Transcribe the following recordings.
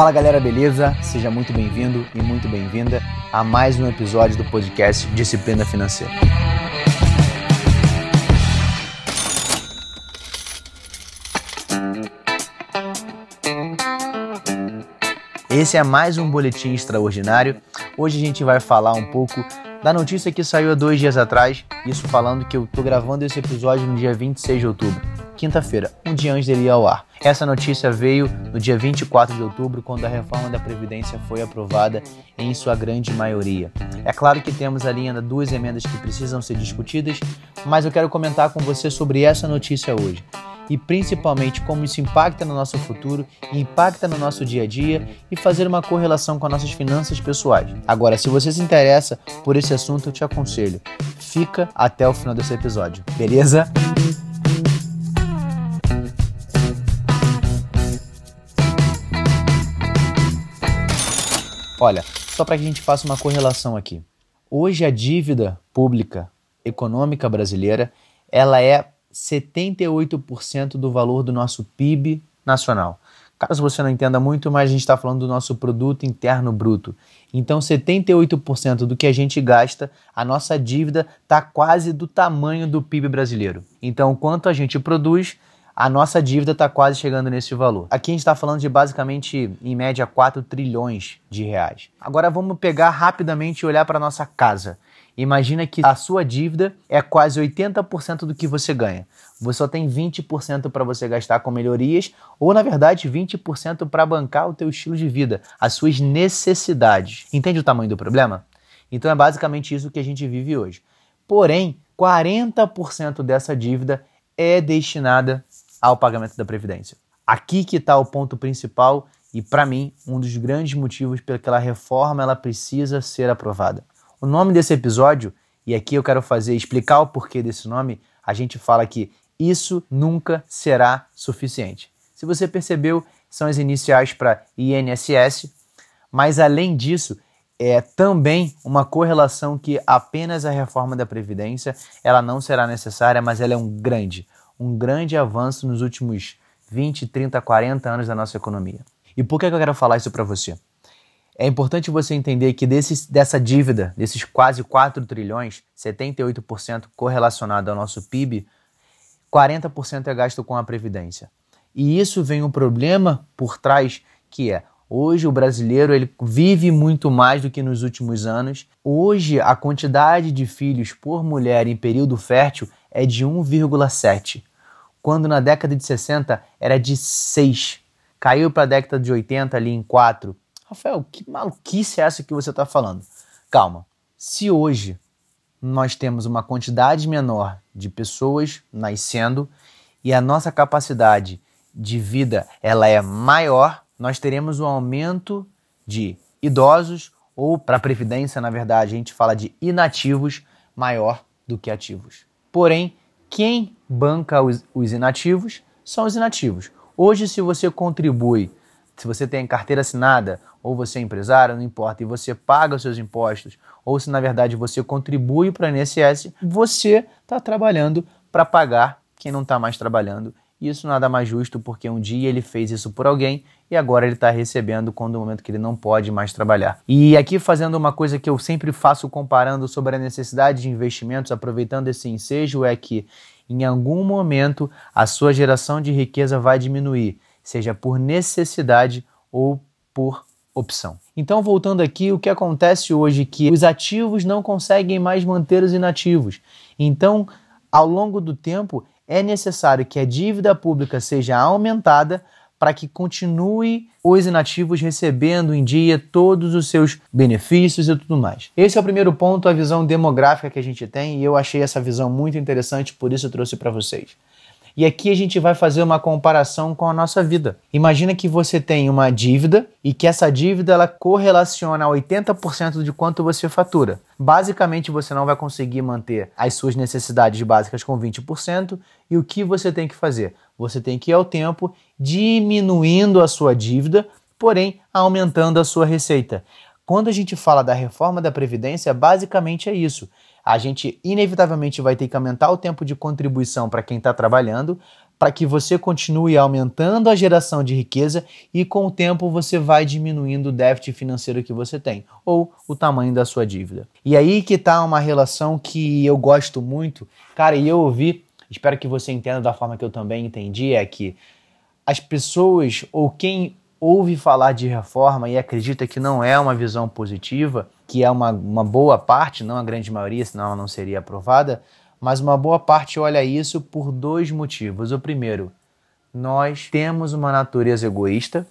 Fala galera, beleza? Seja muito bem-vindo e muito bem-vinda a mais um episódio do podcast Disciplina Financeira. Esse é mais um boletim extraordinário. Hoje a gente vai falar um pouco da notícia que saiu há dois dias atrás, isso falando que eu tô gravando esse episódio no dia 26 de outubro, quinta-feira, um dia antes dele ir ao ar. Essa notícia veio no dia 24 de outubro, quando a reforma da Previdência foi aprovada em sua grande maioria. É claro que temos ali ainda duas emendas que precisam ser discutidas, mas eu quero comentar com você sobre essa notícia hoje e principalmente como isso impacta no nosso futuro, impacta no nosso dia a dia e fazer uma correlação com as nossas finanças pessoais. Agora, se você se interessa por esse assunto, eu te aconselho, fica até o final desse episódio, beleza? Olha, só para que a gente faça uma correlação aqui. Hoje a dívida pública econômica brasileira, ela é 78% do valor do nosso PIB nacional. Caso você não entenda muito, mas a gente está falando do nosso produto interno bruto. Então, 78% do que a gente gasta, a nossa dívida está quase do tamanho do PIB brasileiro. Então, quanto a gente produz, a nossa dívida está quase chegando nesse valor. Aqui a gente está falando de basicamente, em média, 4 trilhões de reais. Agora vamos pegar rapidamente e olhar para nossa casa. Imagina que a sua dívida é quase 80% do que você ganha. Você só tem 20% para você gastar com melhorias, ou na verdade 20% para bancar o teu estilo de vida, as suas necessidades. Entende o tamanho do problema? Então é basicamente isso que a gente vive hoje. Porém, 40% dessa dívida é destinada ao pagamento da previdência. Aqui que está o ponto principal e para mim um dos grandes motivos pela que a reforma ela precisa ser aprovada. O nome desse episódio, e aqui eu quero fazer explicar o porquê desse nome, a gente fala que isso nunca será suficiente. Se você percebeu, são as iniciais para INSS, mas além disso, é também uma correlação que apenas a reforma da previdência, ela não será necessária, mas ela é um grande, um grande avanço nos últimos 20, 30, 40 anos da nossa economia. E por que eu quero falar isso para você? É importante você entender que desse, dessa dívida, desses quase 4 trilhões, 78% correlacionado ao nosso PIB, 40% é gasto com a Previdência. E isso vem um problema por trás que é Hoje o brasileiro ele vive muito mais do que nos últimos anos. Hoje a quantidade de filhos por mulher em período fértil é de 1,7, quando na década de 60 era de 6. Caiu para a década de 80 ali em 4. Rafael, que maluquice é essa que você está falando? Calma. Se hoje nós temos uma quantidade menor de pessoas nascendo e a nossa capacidade de vida ela é maior, nós teremos um aumento de idosos ou para a previdência, na verdade, a gente fala de inativos maior do que ativos. Porém, quem banca os, os inativos são os inativos. Hoje, se você contribui se você tem carteira assinada ou você é empresário, não importa, e você paga os seus impostos, ou se na verdade você contribui para o INSS, você está trabalhando para pagar quem não está mais trabalhando. Isso nada mais justo porque um dia ele fez isso por alguém e agora ele está recebendo quando o momento que ele não pode mais trabalhar. E aqui fazendo uma coisa que eu sempre faço comparando sobre a necessidade de investimentos, aproveitando esse ensejo, é que em algum momento a sua geração de riqueza vai diminuir seja por necessidade ou por opção. Então, voltando aqui, o que acontece hoje é que os ativos não conseguem mais manter os inativos. Então, ao longo do tempo, é necessário que a dívida pública seja aumentada para que continue os inativos recebendo em dia todos os seus benefícios e tudo mais. Esse é o primeiro ponto, a visão demográfica que a gente tem, e eu achei essa visão muito interessante, por isso eu trouxe para vocês. E aqui a gente vai fazer uma comparação com a nossa vida. Imagina que você tem uma dívida e que essa dívida ela correlaciona a 80% de quanto você fatura. Basicamente, você não vai conseguir manter as suas necessidades básicas com 20%, e o que você tem que fazer? Você tem que ir ao tempo diminuindo a sua dívida, porém aumentando a sua receita. Quando a gente fala da reforma da Previdência, basicamente é isso a gente inevitavelmente vai ter que aumentar o tempo de contribuição para quem está trabalhando para que você continue aumentando a geração de riqueza e com o tempo você vai diminuindo o déficit financeiro que você tem ou o tamanho da sua dívida. E aí que está uma relação que eu gosto muito, cara, e eu ouvi, espero que você entenda da forma que eu também entendi, é que as pessoas ou quem ouve falar de reforma e acredita que não é uma visão positiva, que é uma, uma boa parte, não a grande maioria, senão ela não seria aprovada, mas uma boa parte olha isso por dois motivos. O primeiro, nós temos uma natureza egoísta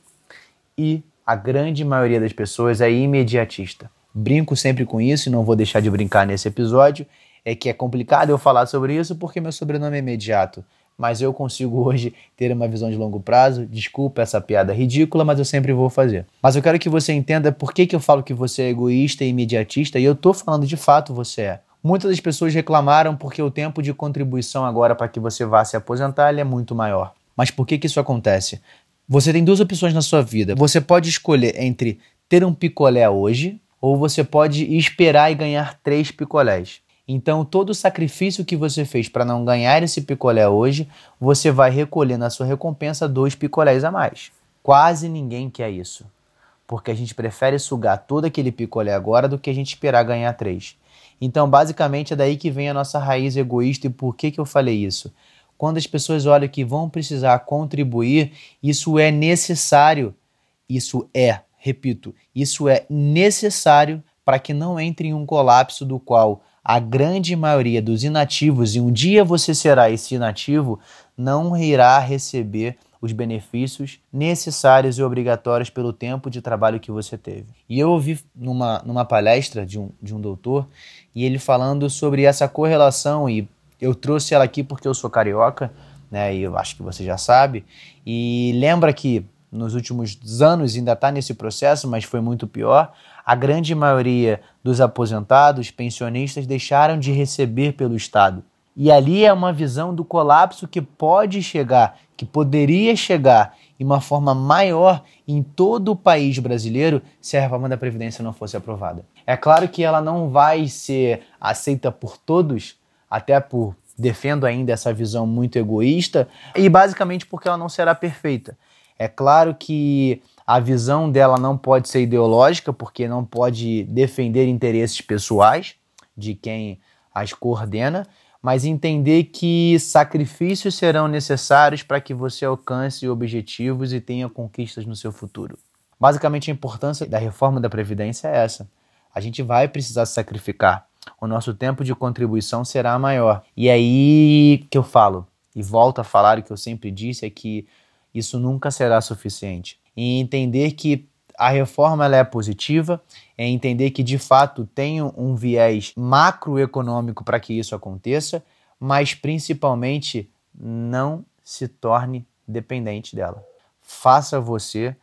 e a grande maioria das pessoas é imediatista. Brinco sempre com isso e não vou deixar de brincar nesse episódio. É que é complicado eu falar sobre isso porque meu sobrenome é imediato mas eu consigo hoje ter uma visão de longo prazo. Desculpa essa piada ridícula, mas eu sempre vou fazer. Mas eu quero que você entenda por que, que eu falo que você é egoísta e imediatista, e eu tô falando de fato você é. Muitas das pessoas reclamaram porque o tempo de contribuição agora para que você vá se aposentar é muito maior. Mas por que, que isso acontece? Você tem duas opções na sua vida. Você pode escolher entre ter um picolé hoje ou você pode esperar e ganhar três picolés. Então, todo o sacrifício que você fez para não ganhar esse picolé hoje, você vai recolher na sua recompensa dois picolés a mais. Quase ninguém quer isso, porque a gente prefere sugar todo aquele picolé agora do que a gente esperar ganhar três. Então, basicamente, é daí que vem a nossa raiz egoísta. E por que, que eu falei isso? Quando as pessoas olham que vão precisar contribuir, isso é necessário. Isso é, repito, isso é necessário para que não entre em um colapso do qual a grande maioria dos inativos, e um dia você será esse inativo, não irá receber os benefícios necessários e obrigatórios pelo tempo de trabalho que você teve. E eu ouvi numa, numa palestra de um, de um doutor, e ele falando sobre essa correlação, e eu trouxe ela aqui porque eu sou carioca, né, e eu acho que você já sabe, e lembra que nos últimos anos ainda está nesse processo, mas foi muito pior a grande maioria dos aposentados, pensionistas, deixaram de receber pelo Estado. E ali é uma visão do colapso que pode chegar, que poderia chegar em uma forma maior em todo o país brasileiro se a reforma da Previdência não fosse aprovada. É claro que ela não vai ser aceita por todos, até por defendo ainda essa visão muito egoísta, e basicamente porque ela não será perfeita. É claro que a visão dela não pode ser ideológica, porque não pode defender interesses pessoais de quem as coordena, mas entender que sacrifícios serão necessários para que você alcance objetivos e tenha conquistas no seu futuro. Basicamente, a importância da reforma da Previdência é essa. A gente vai precisar sacrificar. O nosso tempo de contribuição será maior. E aí que eu falo, e volto a falar o que eu sempre disse, é que isso nunca será suficiente e entender que a reforma ela é positiva, é entender que de fato tem um viés macroeconômico para que isso aconteça, mas principalmente não se torne dependente dela. Faça você,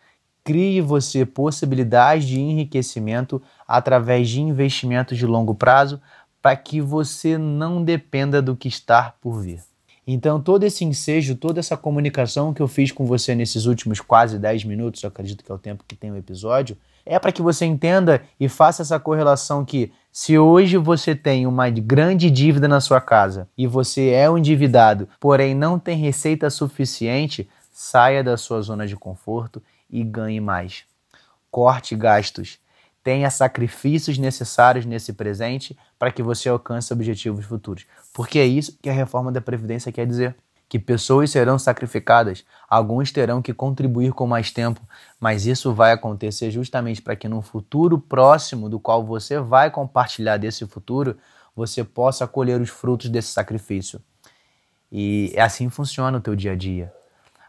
crie você possibilidades de enriquecimento através de investimentos de longo prazo para que você não dependa do que está por vir. Então, todo esse ensejo, toda essa comunicação que eu fiz com você nesses últimos quase 10 minutos, eu acredito que é o tempo que tem o episódio, é para que você entenda e faça essa correlação que se hoje você tem uma grande dívida na sua casa e você é um endividado, porém não tem receita suficiente, saia da sua zona de conforto e ganhe mais. Corte gastos. Tenha sacrifícios necessários nesse presente para que você alcance objetivos futuros. Porque é isso que a reforma da Previdência quer dizer. Que pessoas serão sacrificadas, alguns terão que contribuir com mais tempo, mas isso vai acontecer justamente para que no futuro próximo, do qual você vai compartilhar desse futuro, você possa colher os frutos desse sacrifício. E é assim funciona o teu dia a dia.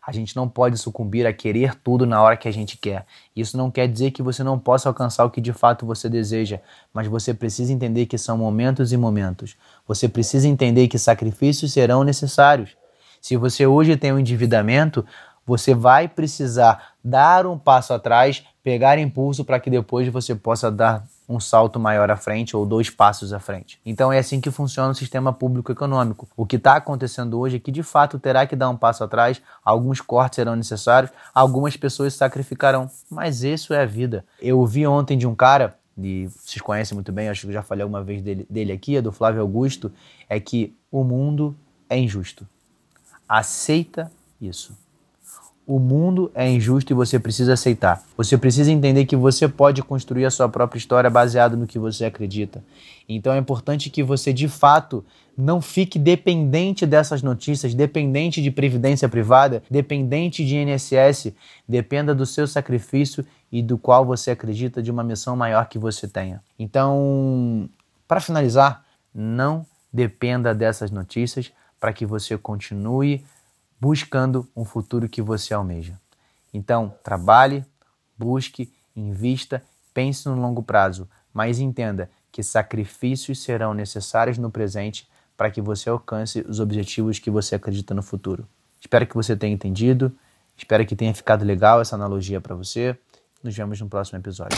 A gente não pode sucumbir a querer tudo na hora que a gente quer. Isso não quer dizer que você não possa alcançar o que de fato você deseja, mas você precisa entender que são momentos e momentos. Você precisa entender que sacrifícios serão necessários. Se você hoje tem um endividamento, você vai precisar dar um passo atrás, pegar impulso para que depois você possa dar um salto maior à frente ou dois passos à frente. Então é assim que funciona o sistema público econômico. O que está acontecendo hoje é que de fato terá que dar um passo atrás, alguns cortes serão necessários, algumas pessoas sacrificarão, mas isso é a vida. Eu ouvi ontem de um cara e vocês conhecem muito bem, acho que já falei alguma vez dele, dele aqui, é do Flávio Augusto, é que o mundo é injusto. Aceita isso. O mundo é injusto e você precisa aceitar. Você precisa entender que você pode construir a sua própria história baseado no que você acredita. Então é importante que você, de fato, não fique dependente dessas notícias, dependente de previdência privada, dependente de INSS. Dependa do seu sacrifício e do qual você acredita de uma missão maior que você tenha. Então, para finalizar, não dependa dessas notícias para que você continue buscando um futuro que você almeja. Então, trabalhe, busque, invista, pense no longo prazo, mas entenda que sacrifícios serão necessários no presente para que você alcance os objetivos que você acredita no futuro. Espero que você tenha entendido, espero que tenha ficado legal essa analogia para você. Nos vemos no próximo episódio.